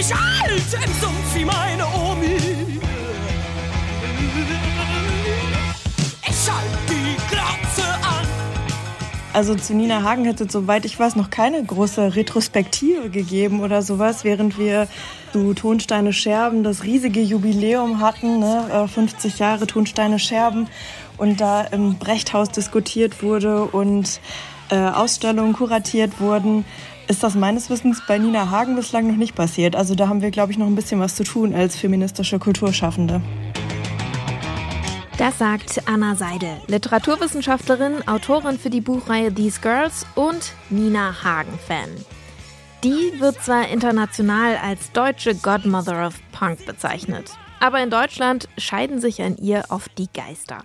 mich alt im Sumpf wie meine Omi. Ich halt die Glatze an. Also zu Nina Hagen hätte, es, soweit ich weiß, noch keine große Retrospektive gegeben oder sowas, während wir zu Tonsteine Scherben das riesige Jubiläum hatten, ne? Äh, 50 Jahre Tonsteine Scherben und da im Brechthaus diskutiert wurde und äh, Ausstellungen kuratiert wurden, ist das meines Wissens bei Nina Hagen bislang noch nicht passiert. Also da haben wir, glaube ich, noch ein bisschen was zu tun als feministische Kulturschaffende. Das sagt Anna Seidel, Literaturwissenschaftlerin, Autorin für die Buchreihe These Girls und Nina Hagen-Fan. Die wird zwar international als deutsche Godmother of Punk bezeichnet, aber in Deutschland scheiden sich an ihr oft die Geister.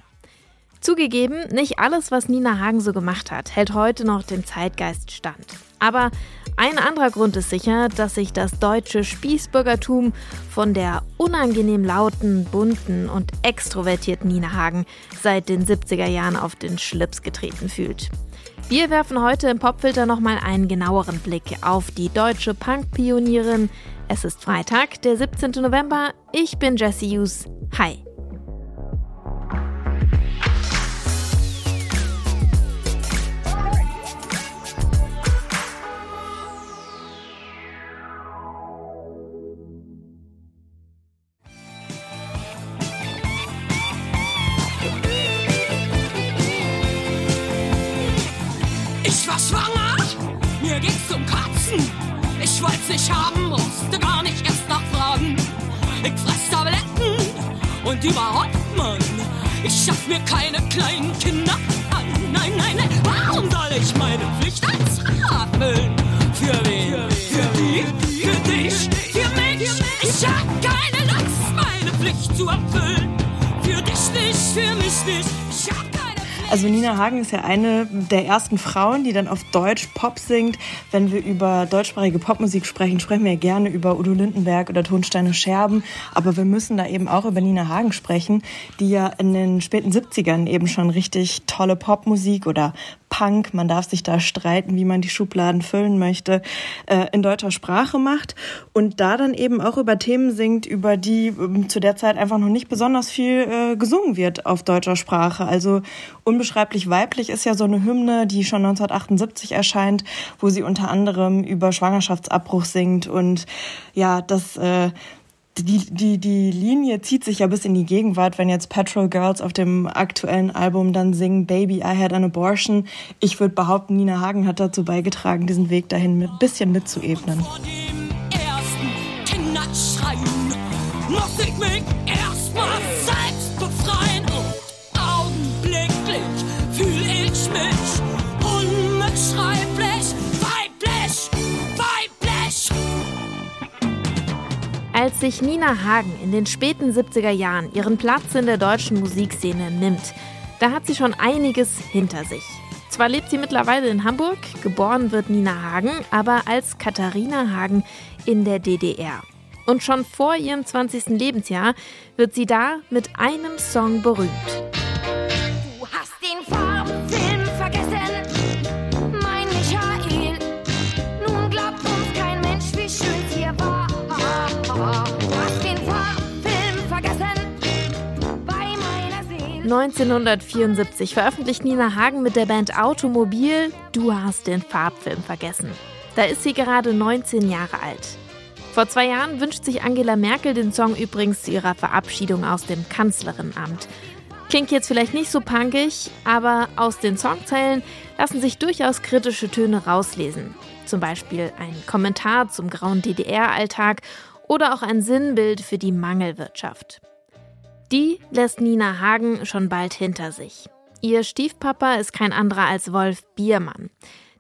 Zugegeben, nicht alles, was Nina Hagen so gemacht hat, hält heute noch dem Zeitgeist stand. Aber ein anderer Grund ist sicher, dass sich das deutsche Spießbürgertum von der unangenehm lauten, bunten und extrovertierten Nina Hagen seit den 70er Jahren auf den Schlips getreten fühlt. Wir werfen heute im Popfilter nochmal einen genaueren Blick auf die deutsche Punk-Pionierin. Es ist Freitag, der 17. November. Ich bin Jessie Hughes. Hi. Schwanger, mir ging's zum Kotzen. Ich wollt's nicht haben, musste gar nicht erst nachfragen. Ich fress Tabletten und überhaupt, Mann, ich schaff mir keine kleinen Kinder an. Nein, nein, nein, warum soll ich meine Pflicht als erfüllen? Für wen? Für die? Für dich? Für mich? Ich hab keine Lust, meine Pflicht zu erfüllen. Für dich nicht, für mich nicht. Ich hab also Nina Hagen ist ja eine der ersten Frauen, die dann auf Deutsch Pop singt. Wenn wir über deutschsprachige Popmusik sprechen, sprechen wir ja gerne über Udo Lindenberg oder Tonsteine Scherben. Aber wir müssen da eben auch über Nina Hagen sprechen, die ja in den späten 70ern eben schon richtig tolle Popmusik oder Punk, man darf sich da streiten, wie man die Schubladen füllen möchte, äh, in deutscher Sprache macht und da dann eben auch über Themen singt, über die ähm, zu der Zeit einfach noch nicht besonders viel äh, gesungen wird auf deutscher Sprache. Also Unbeschreiblich weiblich ist ja so eine Hymne, die schon 1978 erscheint, wo sie unter anderem über Schwangerschaftsabbruch singt und ja, das äh, die, die, die Linie zieht sich ja bis in die Gegenwart, wenn jetzt Petrol Girls auf dem aktuellen Album dann singen Baby, I had an abortion. Ich würde behaupten, Nina Hagen hat dazu beigetragen, diesen Weg dahin ein bisschen mitzuebnen. Vor dem ersten Als sich Nina Hagen in den späten 70er Jahren ihren Platz in der deutschen Musikszene nimmt, da hat sie schon einiges hinter sich. Zwar lebt sie mittlerweile in Hamburg, geboren wird Nina Hagen, aber als Katharina Hagen in der DDR. Und schon vor ihrem 20. Lebensjahr wird sie da mit einem Song berühmt. ...1974 veröffentlicht Nina Hagen mit der Band Automobil Du hast den Farbfilm vergessen. Da ist sie gerade 19 Jahre alt. Vor zwei Jahren wünscht sich Angela Merkel den Song übrigens zu ihrer Verabschiedung aus dem Kanzlerinnenamt. Klingt jetzt vielleicht nicht so punkig, aber aus den Songzeilen lassen sich durchaus kritische Töne rauslesen. Zum Beispiel ein Kommentar zum grauen DDR-Alltag oder auch ein Sinnbild für die Mangelwirtschaft. Die lässt Nina Hagen schon bald hinter sich. Ihr Stiefpapa ist kein anderer als Wolf Biermann.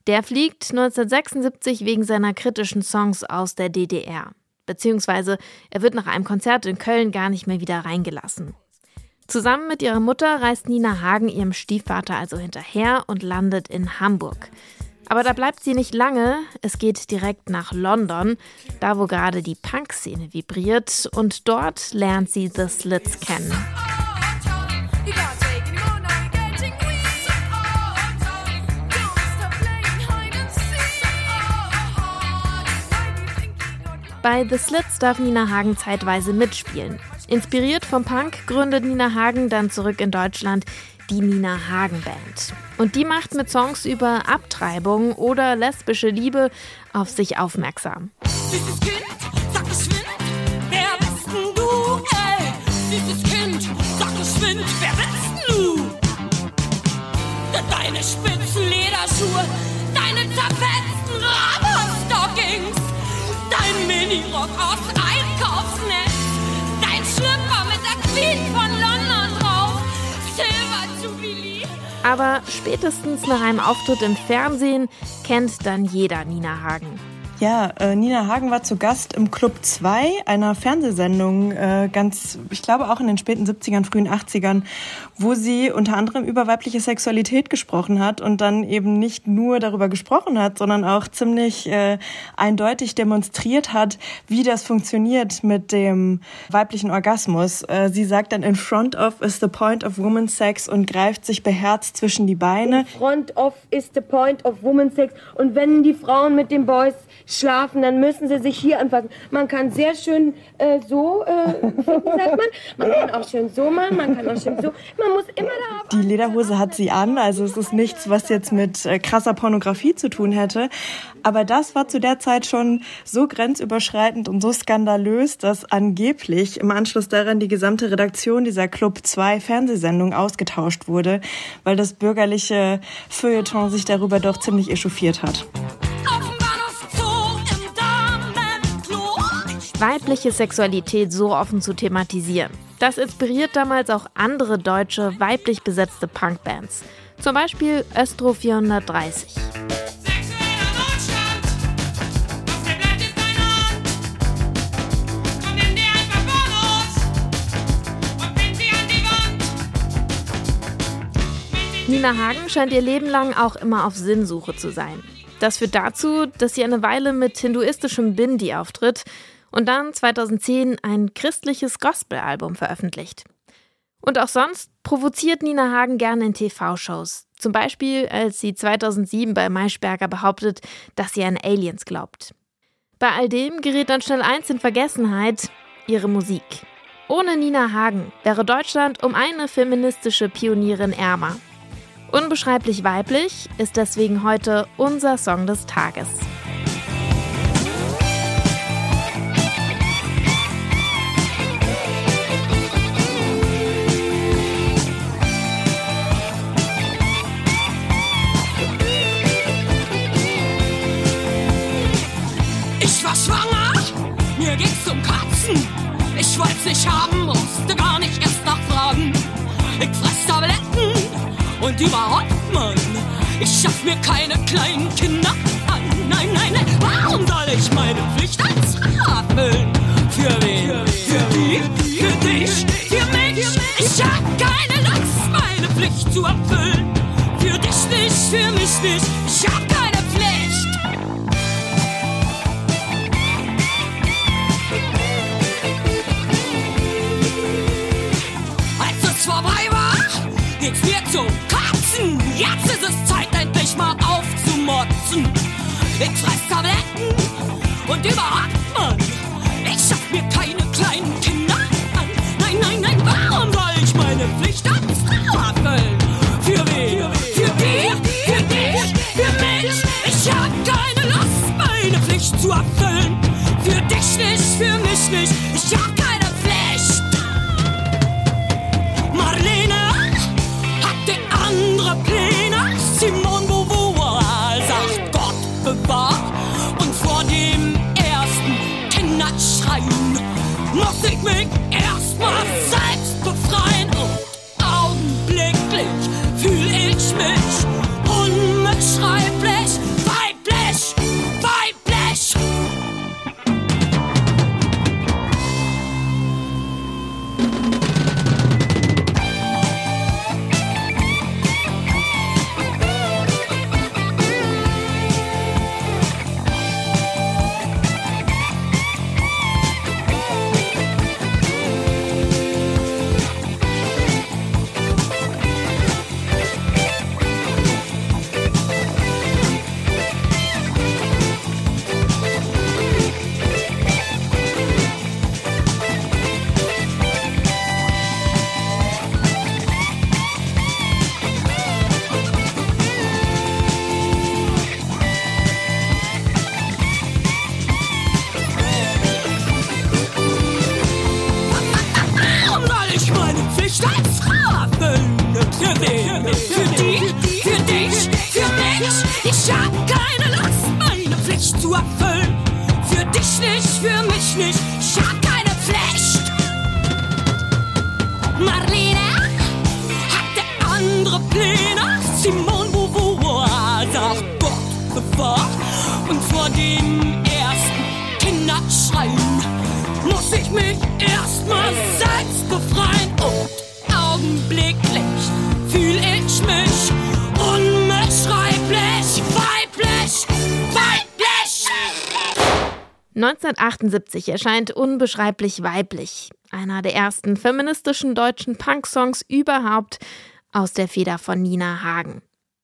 Der fliegt 1976 wegen seiner kritischen Songs aus der DDR. Beziehungsweise er wird nach einem Konzert in Köln gar nicht mehr wieder reingelassen. Zusammen mit ihrer Mutter reist Nina Hagen ihrem Stiefvater also hinterher und landet in Hamburg. Aber da bleibt sie nicht lange. Es geht direkt nach London, da wo gerade die Punk-Szene vibriert. Und dort lernt sie The Slits kennen. Bei The Slits darf Nina Hagen zeitweise mitspielen. Inspiriert vom Punk gründet Nina Hagen dann zurück in Deutschland die Nina Hagen Band. Und die macht mit Songs über Abtreibung oder lesbische Liebe auf sich aufmerksam. Süßes Kind, sag geschwind, wer bist denn du? Ey, süßes Kind, sag geschwind, wer bist denn du? Deine spitzen Lederschuhe, deine zerfetzten Rubber-Stockings, dein Minirock aus Aber spätestens nach einem Auftritt im Fernsehen kennt dann jeder Nina Hagen. Ja, äh, Nina Hagen war zu Gast im Club 2, einer Fernsehsendung, äh, ganz, ich glaube auch in den späten 70ern, frühen 80ern, wo sie unter anderem über weibliche Sexualität gesprochen hat und dann eben nicht nur darüber gesprochen hat, sondern auch ziemlich äh, eindeutig demonstriert hat, wie das funktioniert mit dem weiblichen Orgasmus. Äh, sie sagt dann, in front of is the point of woman's sex und greift sich beherzt zwischen die Beine. Front of is the point of woman's sex. Und wenn die Frauen mit den Boys schlafen, dann müssen sie sich hier anfassen. Man kann sehr schön äh, so, äh, sagt man. Man kann auch schön so machen, man kann auch schön so. Man muss immer da. Die Lederhose hat sie an, also es ist nichts, was jetzt mit äh, krasser Pornografie zu tun hätte. Aber das war zu der Zeit schon so grenzüberschreitend und so skandalös, dass angeblich im Anschluss daran die gesamte Redaktion dieser Club 2 Fernsehsendung ausgetauscht wurde, weil das bürgerliche Feuilleton sich darüber doch ziemlich echauffiert hat. Weibliche Sexualität so offen zu thematisieren. Das inspiriert damals auch andere deutsche weiblich besetzte Punkbands. Zum Beispiel Östro 430. Sexueller Notstand. Auf der Blatt ist dein Ort. Komm, nimm dir ein paar Pornos und bind sie an die Wand. Nina Hagen scheint ihr Leben lang auch immer auf Sinnsuche zu sein. Das führt dazu, dass sie eine Weile mit hinduistischem Bindi auftritt und dann 2010 ein christliches Gospel-Album veröffentlicht. Und auch sonst provoziert Nina Hagen gerne in TV-Shows. Zum Beispiel, als sie 2007 bei Maischberger behauptet, dass sie an Aliens glaubt. Bei all dem gerät dann schnell eins in Vergessenheit: ihre Musik. Ohne Nina Hagen wäre Deutschland um eine feministische Pionierin ärmer. Unbeschreiblich weiblich ist deswegen heute unser Song des Tages. Und überhaupt, Mann. Ich schaff mir keine kleinen Kinder an. Nein, nein, nein, warum soll ich meine Pflicht als erfüllen? Für wen? Für die? Für dich? Für mich? Ich hab keine Lust, meine Pflicht zu erfüllen. Für dich nicht, für mich nicht. Ich hab keine Pflicht. Als es vorbei war, geht's mir zum Kotzen. Jetzt ist es Zeit, endlich mal aufzumotzen. Ich fress Tabletten und überhaupt, Mann. Ich schaff mir keine kleinen Kinder an. Nein, nein, nein, warum soll ich meine Pflicht als Frau erfüllen? Für wen? Für die? Für dich? Für mich? Ich hab keine Lust, meine Pflicht zu erfüllen. Für dich nicht, für mich nicht. Ich hab muss mich nicht, ich hab keine Pflicht. Marlene hatte andere Pläne. Simone Beauvoir sagt Gott bevor. Und vor dem ersten Kinderschreien muss ich mich erstmal selbst befreien. Und augenblicklich 1978 erscheint Unbeschreiblich weiblich, einer der ersten feministischen deutschen Punk-Songs überhaupt aus der Feder von Nina Hagen.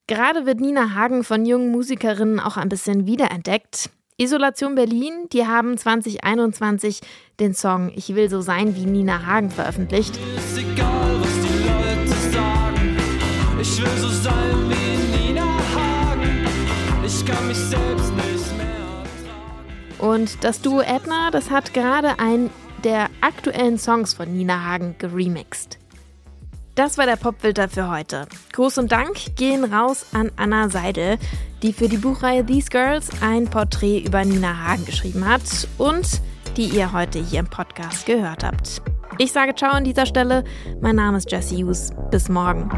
Gerade wird Nina Hagen von jungen Musikerinnen auch ein bisschen wiederentdeckt. Isolation Berlin, die haben 2021 den Song Ich will so sein wie Nina Hagen veröffentlicht. Ist egal, was die Leute sagen. Ich will so sein wie Nina Hagen. Ich kann mich selbst nicht. Und das Duo Edna, das hat gerade einen der aktuellen Songs von Nina Hagen geremixed. Das war der Popfilter für heute. Gruß und Dank gehen raus an Anna Seidel, die für die Buchreihe These Girls ein Porträt über Nina Hagen geschrieben hat und die ihr heute hier im Podcast gehört habt. Ich sage Ciao an dieser Stelle. Mein Name ist Jesse Hughes. Bis morgen.